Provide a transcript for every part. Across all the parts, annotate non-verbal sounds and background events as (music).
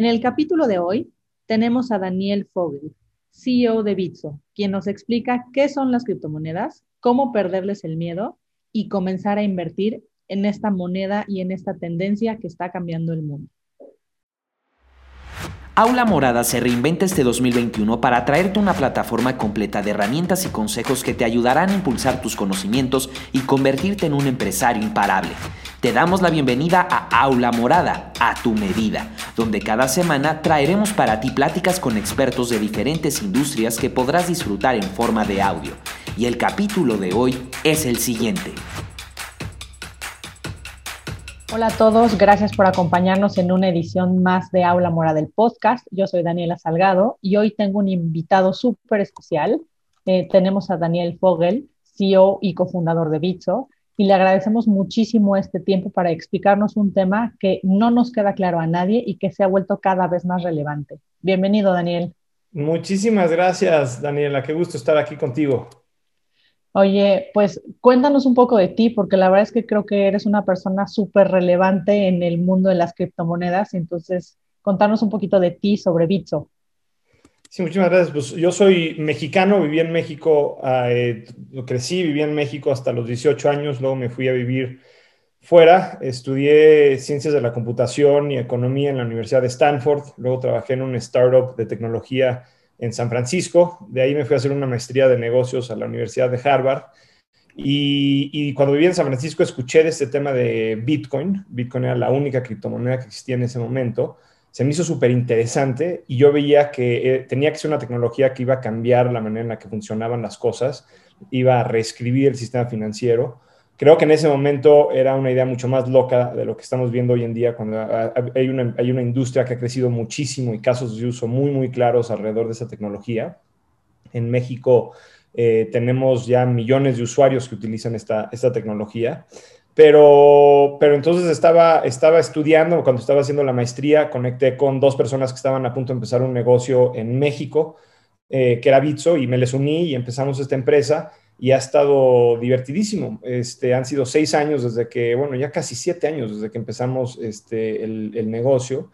En el capítulo de hoy tenemos a Daniel Fogel, CEO de Bitso, quien nos explica qué son las criptomonedas, cómo perderles el miedo y comenzar a invertir en esta moneda y en esta tendencia que está cambiando el mundo. Aula Morada se reinventa este 2021 para traerte una plataforma completa de herramientas y consejos que te ayudarán a impulsar tus conocimientos y convertirte en un empresario imparable. Te damos la bienvenida a Aula Morada, a tu medida, donde cada semana traeremos para ti pláticas con expertos de diferentes industrias que podrás disfrutar en forma de audio. Y el capítulo de hoy es el siguiente. Hola a todos, gracias por acompañarnos en una edición más de Aula Morada del podcast. Yo soy Daniela Salgado y hoy tengo un invitado súper especial. Eh, tenemos a Daniel Fogel, CEO y cofundador de Bitso y le agradecemos muchísimo este tiempo para explicarnos un tema que no nos queda claro a nadie y que se ha vuelto cada vez más relevante. Bienvenido, Daniel. Muchísimas gracias, Daniela. Qué gusto estar aquí contigo. Oye, pues cuéntanos un poco de ti, porque la verdad es que creo que eres una persona súper relevante en el mundo de las criptomonedas. Entonces, contanos un poquito de ti sobre Bitso. Sí, muchísimas gracias. Pues yo soy mexicano, viví en México, eh, crecí, viví en México hasta los 18 años, luego me fui a vivir fuera, estudié ciencias de la computación y economía en la Universidad de Stanford, luego trabajé en un startup de tecnología en San Francisco, de ahí me fui a hacer una maestría de negocios a la Universidad de Harvard. Y, cuando viví en San Francisco escuché de este tema de Bitcoin. Bitcoin era la única criptomoneda que existía en ese momento se me hizo súper interesante y yo veía que eh, tenía que ser una tecnología que iba a cambiar la manera en la que funcionaban las cosas, iba a reescribir el sistema financiero. Creo que en ese momento era una idea mucho más loca de lo que estamos viendo hoy en día, cuando hay una, hay una industria que ha crecido muchísimo y casos de uso muy, muy claros alrededor de esa tecnología. En México eh, tenemos ya millones de usuarios que utilizan esta, esta tecnología. Pero, pero entonces estaba, estaba estudiando, cuando estaba haciendo la maestría, conecté con dos personas que estaban a punto de empezar un negocio en México, eh, que era Bitso, y me les uní y empezamos esta empresa y ha estado divertidísimo. Este, han sido seis años desde que, bueno, ya casi siete años desde que empezamos este, el, el negocio.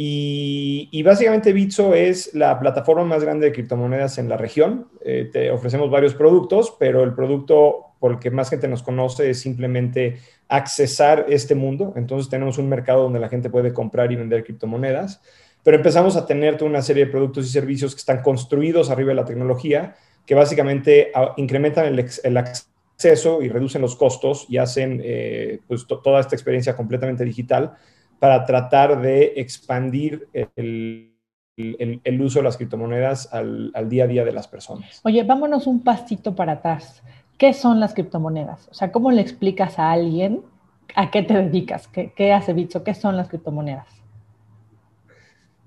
Y, básicamente Bitso es la plataforma más grande de criptomonedas en la región. Eh, te ofrecemos varios productos, pero el producto porque más gente nos conoce, es simplemente accesar este mundo. Entonces tenemos un mercado donde la gente puede comprar y vender criptomonedas, pero empezamos a tener toda una serie de productos y servicios que están construidos arriba de la tecnología, que básicamente ah, incrementan el, acceso y reducen los costos y hacen eh, pues, toda esta experiencia completamente digital para tratar de expandir el, uso de las criptomonedas al, al, día a día de las personas. Oye, vámonos un pasito para atrás. ¿Qué son las criptomonedas? O sea, ¿cómo le explicas a alguien a qué te dedicas? ¿Qué, hace Bitso? ¿Qué son las criptomonedas?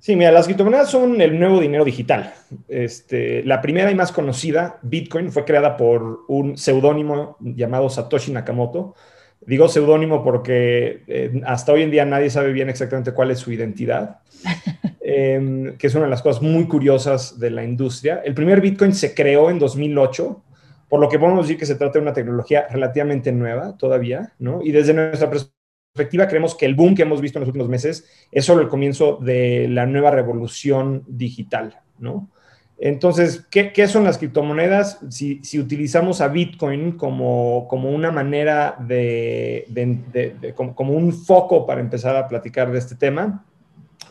Sí, mira, las criptomonedas son el nuevo dinero digital. Este, la primera y más conocida, Bitcoin, fue creada por un seudónimo llamado Satoshi Nakamoto. Digo seudónimo porque eh, hasta hoy en día nadie sabe bien exactamente cuál es su identidad, (laughs) em, que es una de las cosas muy curiosas de la industria. El primer Bitcoin se creó en 2008 por lo que podemos decir que se trata de una tecnología relativamente nueva todavía, ¿no? Y desde nuestra perspectiva creemos que el boom que hemos visto en los últimos meses es solo el comienzo de la nueva revolución digital, ¿no? Entonces, ¿qué, son las criptomonedas? Si, si, utilizamos a Bitcoin como, como una manera de, como un foco para empezar a platicar de este tema,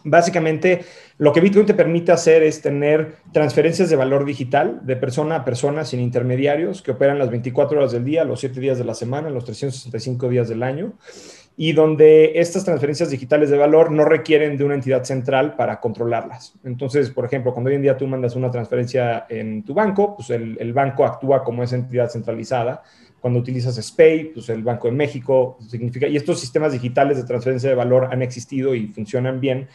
Básicamente, lo que Bitcoin te permite hacer es tener transferencias de valor digital de persona a persona sin intermediarios que operan las 24 horas del día, los 7 días de la semana, los 365 días del año, y donde estas transferencias digitales de valor no requieren de una entidad central para controlarlas. Entonces, por ejemplo, cuando hoy en día tú mandas una transferencia en tu banco, pues el, el banco actúa como esa entidad centralizada cuando utilizas SPAY, pues el Banco de México significa, y estos sistemas digitales de transferencia de valor han existido y funcionan bien,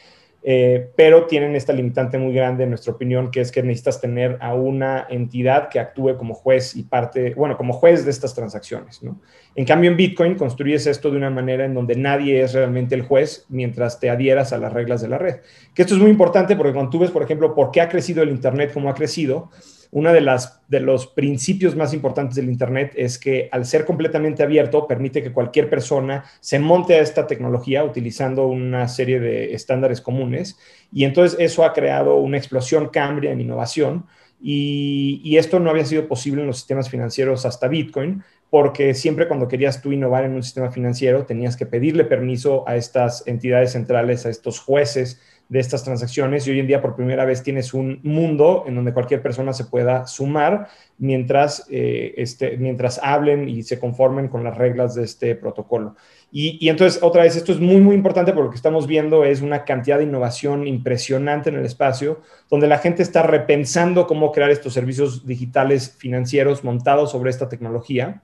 eh, pero tienen esta limitante muy grande, en nuestra opinión, que es que necesitas tener a una entidad que actúe como juez y parte, bueno, como juez de estas transacciones, ¿no? En cambio, en Bitcoin construyes esto de una manera en donde nadie es realmente el juez mientras te adhieras a las reglas de la red. Que esto es muy importante porque cuando tú ves, por ejemplo, por qué ha crecido el Internet como ha crecido, uno de, de los principios más importantes del Internet es que al ser completamente abierto, permite que cualquier persona se monte a esta tecnología utilizando una serie de estándares comunes. Y entonces eso ha creado una explosión cambria en innovación. Y, esto no había sido posible en los sistemas financieros hasta Bitcoin, porque siempre cuando querías tú innovar en un sistema financiero tenías que pedirle permiso a estas entidades centrales, a estos jueces de estas transacciones y hoy en día por primera vez tienes un mundo en donde cualquier persona se pueda sumar mientras, eh, este, mientras hablen y se conformen con las reglas de este protocolo. Y, y, entonces, otra vez, esto es muy, muy importante porque lo que estamos viendo es una cantidad de innovación impresionante en el espacio, donde la gente está repensando cómo crear estos servicios digitales financieros montados sobre esta tecnología.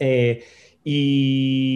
Eh, y,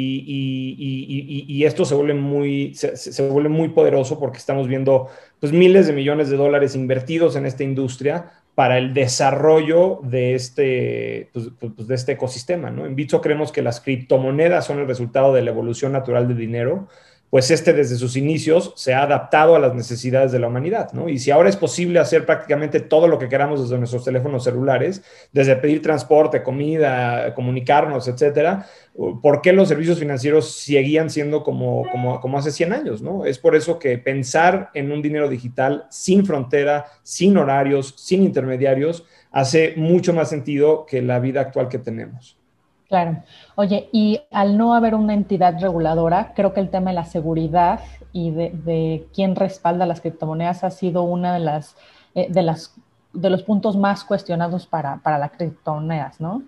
esto se vuelve muy, se, vuelve muy poderoso porque estamos viendo pues, miles de millones de dólares invertidos en esta industria para el desarrollo de este, pues, pues, de este ecosistema. En Bitso creemos que las criptomonedas son el resultado de la evolución natural del dinero pues este desde sus inicios se ha adaptado a las necesidades de la humanidad, ¿no? Y si ahora es posible hacer prácticamente todo lo que queramos desde nuestros teléfonos celulares, desde pedir transporte, comida, comunicarnos, etcétera, ¿por qué los servicios financieros seguían siendo como, como, hace 100 años, ¿no? Es por eso que pensar en un dinero digital sin frontera, sin horarios, sin intermediarios, hace mucho más sentido que la vida actual que tenemos. Claro. Oye, y al no haber una entidad reguladora, creo que el tema de la seguridad y de, quién respalda las criptomonedas ha sido una de las, eh, de las de los puntos más cuestionados para, para las criptomonedas, ¿no?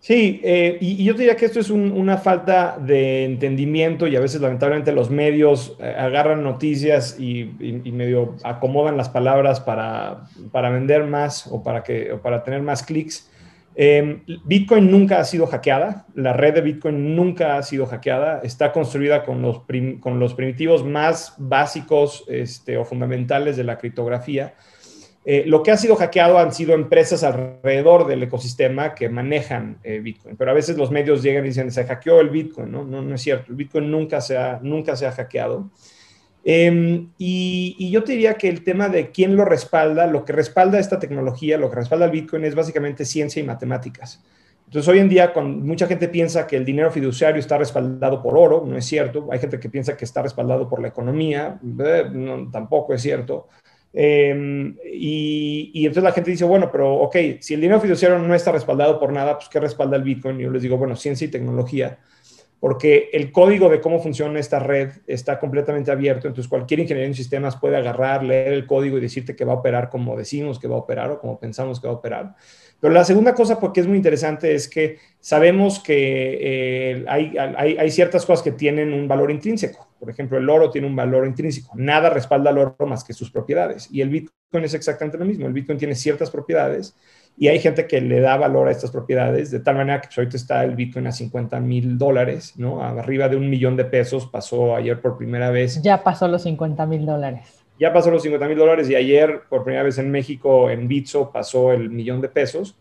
Sí, eh, y, yo diría que esto es una falta de entendimiento y a veces lamentablemente los medios eh, agarran noticias y, y, medio acomodan las palabras para, para vender más o para, que, o para tener más clics. Em, Bitcoin nunca ha sido hackeada, la red de Bitcoin nunca ha sido hackeada, está construida con los, con los primitivos más básicos este, o fundamentales de la criptografía. Eh, lo que ha sido hackeado han sido empresas alrededor del ecosistema que manejan eh, Bitcoin, pero a veces los medios llegan y dicen, se hackeó el Bitcoin, ¿no? No, no es cierto, el Bitcoin nunca se ha, nunca se ha hackeado. Em, y, yo diría que el tema de quién lo respalda, lo que respalda esta tecnología, lo que respalda el Bitcoin es básicamente ciencia y matemáticas. Entonces, hoy en día, cuando mucha gente piensa que el dinero fiduciario está respaldado por oro, no es cierto. Hay gente que piensa que está respaldado por la economía, eh, tampoco es cierto. Em, y, y, entonces la gente dice, bueno, pero ok, si el dinero fiduciario no está respaldado por nada, pues ¿qué respalda el Bitcoin? Y yo les digo, bueno, ciencia y tecnología porque el código de cómo funciona esta red está completamente abierto, entonces cualquier ingeniero en sistemas puede agarrar, leer el código y decirte que va a operar como decimos que va a operar o como pensamos que va a operar. Pero la segunda cosa, porque es muy interesante, es que sabemos que eh, hay, hay, ciertas cosas que tienen un valor intrínseco. Por ejemplo, el oro tiene un valor intrínseco. Nada respalda al oro más que sus propiedades. Y el Bitcoin es exactamente lo mismo. El Bitcoin tiene ciertas propiedades y hay gente que le da valor a estas propiedades, de tal manera que pues, ahorita está el Bitcoin a 50 mil dólares, ¿no? Arriba de un millón de pesos, pasó ayer por primera vez. Ya pasó los 50 mil dólares. Ya pasó los 50 mil dólares y ayer, por primera vez en México, en Bitso, pasó el millón de pesos.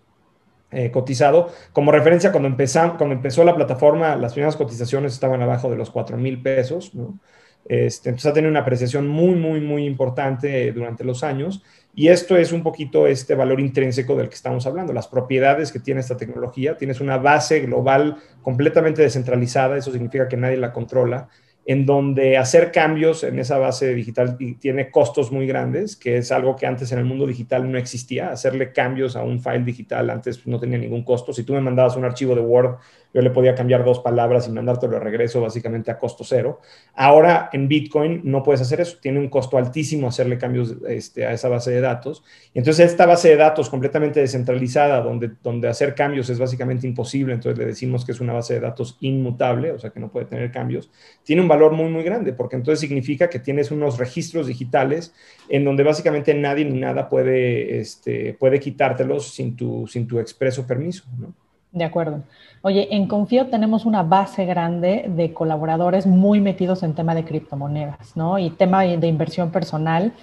Eh, cotizado. Como referencia, cuando, empezamos, cuando empezó la plataforma, las primeras cotizaciones estaban abajo de los 4 mil pesos. ¿no? Este, entonces ha tenido una apreciación muy, muy, muy importante durante los años. Y esto es un poquito este valor intrínseco del que estamos hablando, las propiedades que tiene esta tecnología. Tienes una base global completamente descentralizada, eso significa que nadie la controla en donde hacer cambios en esa base digital tiene costos muy grandes, que es algo que antes en el mundo digital no existía. Hacerle cambios a un file digital antes no tenía ningún costo. Si tú me mandabas un archivo de Word, yo le podía cambiar dos palabras y mandártelo de regreso básicamente a costo cero. Ahora en Bitcoin no puedes hacer eso. Tiene un costo altísimo hacerle cambios este, a esa base de datos. Entonces esta base de datos completamente descentralizada, donde, donde hacer cambios es básicamente imposible, entonces le decimos que es una base de datos inmutable, o sea que no puede tener cambios, tiene un valor muy, muy grande, porque entonces significa que tienes unos registros digitales en donde básicamente nadie ni nada puede, este, puede quitártelos sin tu, sin tu expreso permiso. ¿no? De acuerdo. Oye, en Confío tenemos una base grande de colaboradores muy metidos en tema de criptomonedas, ¿no? Y tema de inversión personal.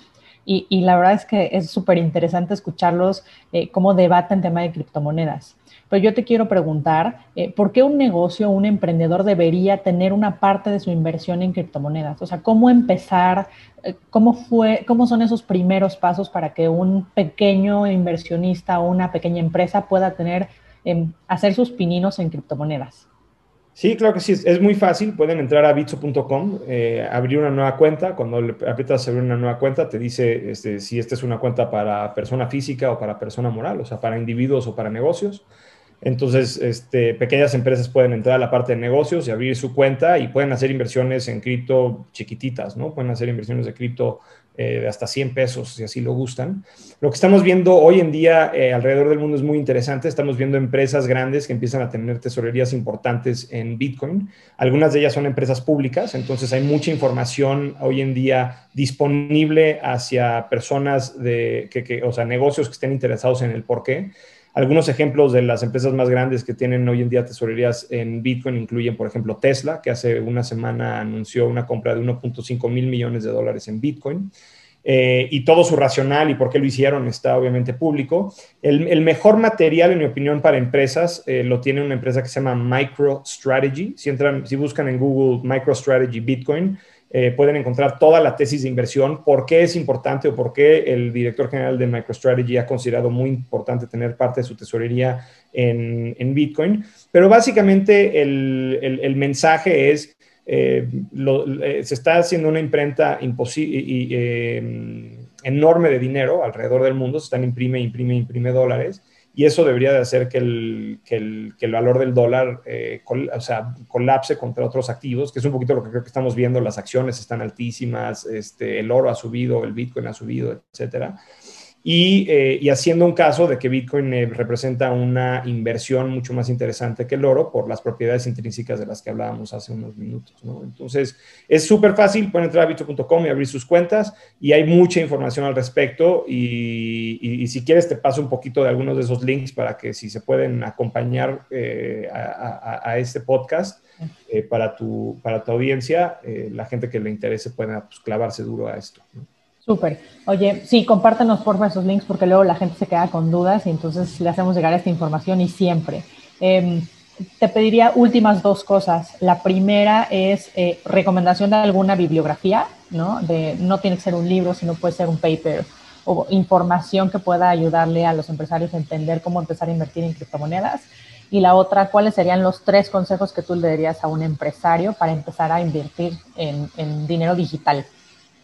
y, y, la verdad es que es súper interesante escucharlos eh, cómo debaten tema de criptomonedas. Pero yo te quiero preguntar, eh, ¿por qué un negocio, un emprendedor debería tener una parte de su inversión en criptomonedas? O sea, ¿cómo empezar? Eh, ¿Cómo, fue, ¿Cómo son esos primeros pasos para que un pequeño inversionista o una pequeña empresa pueda tener, em, hacer sus pininos en criptomonedas? Sí, claro que sí, es, muy fácil. Pueden entrar a bitso.com, eh, abrir una nueva cuenta. Cuando le aprietas abrir una nueva cuenta, te dice este, si esta es una cuenta para persona física o para persona moral, o sea, para individuos o para negocios. Entonces, este, pequeñas empresas pueden entrar a la parte de negocios y abrir su cuenta y pueden hacer inversiones en cripto chiquititas, ¿no? Pueden hacer inversiones de cripto eh, de hasta 100 pesos, si así lo gustan. Lo que estamos viendo hoy en día eh, alrededor del mundo es muy interesante. Estamos viendo empresas grandes que empiezan a tener tesorerías importantes en Bitcoin. Algunas de ellas son empresas públicas, entonces hay mucha información hoy en día disponible hacia personas de, que, o sea, negocios que estén interesados en el por qué. Algunos ejemplos de las empresas más grandes que tienen hoy en día tesorerías en Bitcoin incluyen, por ejemplo, Tesla, que hace una semana anunció una compra de 1.5 mil millones de dólares en Bitcoin. Eh, y todo su racional y por qué lo hicieron está obviamente público. El, mejor material, en mi opinión, para empresas eh, lo tiene una empresa que se llama MicroStrategy. Si, buscan en Google MicroStrategy Bitcoin, eh, pueden encontrar toda la tesis de inversión, por qué es importante o por qué el director general de MicroStrategy ha considerado muy importante tener parte de su tesorería en, Bitcoin. Pero básicamente el, mensaje es, eh, eh, se está haciendo una imprenta enorme de dinero alrededor del mundo, se están imprime, imprime, imprime dólares y eso debería de hacer que el, que el, que el valor del dólar eh, o sea, colapse contra otros activos, que es un poquito lo que creo que estamos viendo, las acciones están altísimas, este, el oro ha subido, el Bitcoin ha subido, etcétera. Eh, y, haciendo un caso de que Bitcoin eh, representa una inversión mucho más interesante que el oro por las propiedades intrínsecas de las que hablábamos hace unos minutos. Entonces, es súper fácil, pueden entrar a bitcoin.com y abrir sus cuentas y hay mucha información al respecto y, si quieres te paso un poquito de algunos de esos links para que si se pueden acompañar eh, a, este podcast para, tu, para tu audiencia, la gente que le interese pueda pues, clavarse duro a esto. Súper. Oye, sí, compártanos por favor esos links porque luego la gente se queda con dudas y entonces le hacemos llegar esta información y siempre. Em, te pediría últimas dos cosas. La primera es eh, recomendación de alguna bibliografía, ¿no? De, no tiene que ser un libro, sino puede ser un paper o información que pueda ayudarle a los empresarios a entender cómo empezar a invertir en criptomonedas. Y la otra, ¿cuáles serían los tres consejos que tú le darías a un empresario para empezar a invertir en dinero digital?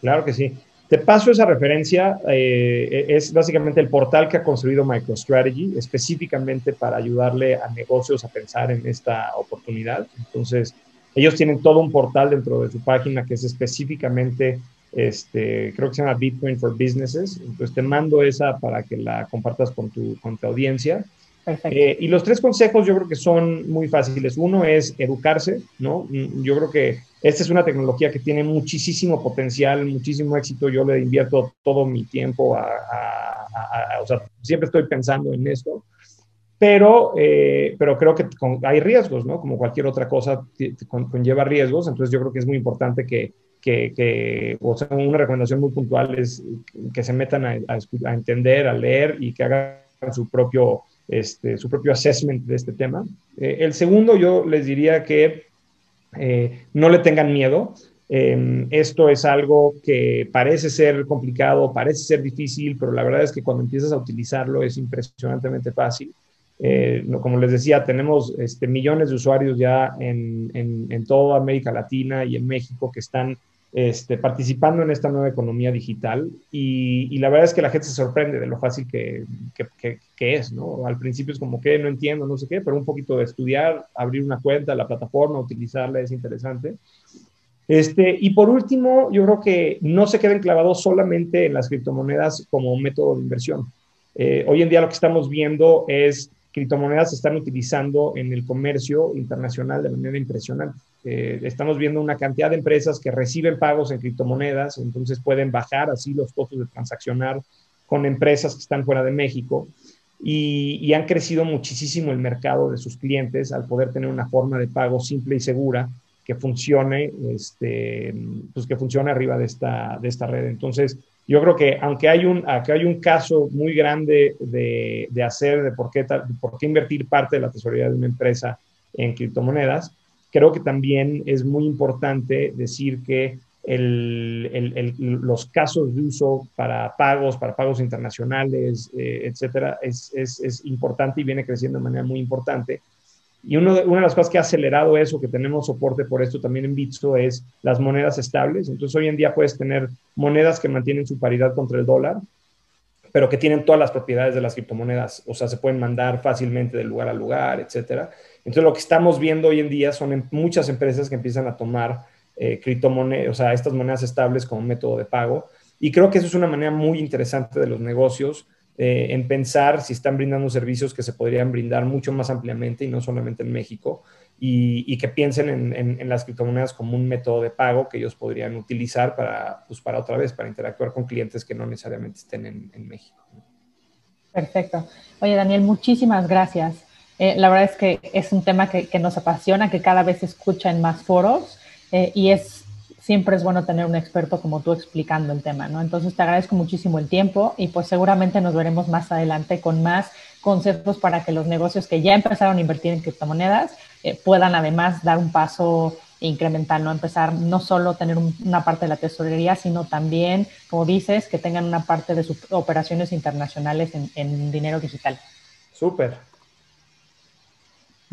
Claro que sí. Te paso esa referencia, eh, es básicamente el portal que ha construido MicroStrategy específicamente para ayudarle a negocios a pensar en esta oportunidad. Entonces, ellos tienen todo un portal dentro de su página que es específicamente, este, creo que se llama Bitcoin for Businesses. Entonces, te mando esa para que la compartas con tu, con tu audiencia. Eh, y los tres consejos yo creo que son muy fáciles. Uno es educarse, ¿no? Mm, yo creo que esta es una tecnología que tiene muchísimo potencial, muchísimo éxito. Yo le invierto todo mi tiempo a, o sea, siempre estoy pensando en esto. Pero, eh, pero creo que hay riesgos, ¿no? Como cualquier otra cosa conlleva riesgos. Entonces yo creo que es muy importante que, que, que, o sea, una recomendación muy puntual es que se metan a, a, entender, a leer y que hagan su propio este, su propio assessment de este tema. Eh, el segundo, yo les diría que eh, no le tengan miedo. Em, esto es algo que parece ser complicado, parece ser difícil, pero la verdad es que cuando empiezas a utilizarlo es impresionantemente fácil. Eh, como les decía, tenemos este, millones de usuarios ya en, en, toda América Latina y en México que están este, participando en esta nueva economía digital y, la verdad es que la gente se sorprende de lo fácil que, es, ¿no? Al principio es como que no entiendo, no sé qué, pero un poquito de estudiar, abrir una cuenta, la plataforma, utilizarla es interesante. Este, y por último, yo creo que no se queden clavados solamente en las criptomonedas como método de inversión. Eh, hoy en día lo que estamos viendo es criptomonedas se están utilizando en el comercio internacional de manera impresionante. Eh, estamos viendo una cantidad de empresas que reciben pagos en criptomonedas, entonces pueden bajar así los costos de transaccionar con empresas que están fuera de México y, han crecido muchísimo el mercado de sus clientes al poder tener una forma de pago simple y segura que funcione, este, pues que funcione arriba de esta, de esta red. Entonces, yo creo que aunque hay un, hay un caso muy grande de, de hacer, de por qué, por qué invertir parte de la tesorería de una empresa en criptomonedas, creo que también es muy importante decir que el, el, los casos de uso para pagos, para pagos internacionales, eh, etcétera, es, es, es, importante y viene creciendo de manera muy importante. Y uno una de las cosas que ha acelerado eso, que tenemos soporte por esto también en Bitso, es las monedas estables. Entonces, hoy en día puedes tener monedas que mantienen su paridad contra el dólar, pero que tienen todas las propiedades de las criptomonedas. O sea, se pueden mandar fácilmente de lugar a lugar, etcétera. Entonces, lo que estamos viendo hoy en día son em, muchas empresas que empiezan a tomar eh, criptomonedas, o sea, estas monedas estables como método de pago. Y creo que eso es una manera muy interesante de los negocios eh, en pensar si están brindando servicios que se podrían brindar mucho más ampliamente y no solamente en México, y, que piensen en, las criptomonedas como un método de pago que ellos podrían utilizar para, pues para otra vez, para interactuar con clientes que no necesariamente estén en, México. Perfecto. Oye, Daniel, muchísimas gracias. Eh, la verdad es que es un tema que, nos apasiona, que cada vez se escucha en más foros eh, y es siempre es bueno tener un experto como tú explicando el tema, ¿no? Entonces te agradezco muchísimo el tiempo y pues seguramente nos veremos más adelante con más consejos para que los negocios que ya empezaron a invertir en criptomonedas eh, puedan además dar un paso incremental, ¿no? Empezar no solo tener una parte de la tesorería, sino también, como dices, que tengan una parte de sus operaciones internacionales en, en dinero digital. Súper.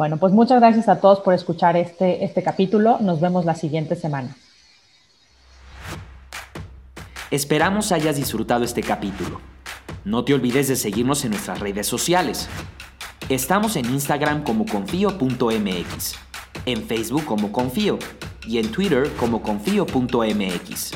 Bueno, pues muchas gracias a todos por escuchar este, este capítulo. Nos vemos la siguiente semana. Esperamos hayas disfrutado este capítulo. No te olvides de seguirnos en nuestras redes sociales. Estamos en Instagram como confío.mx, en Facebook como confío y en Twitter como confío.mx.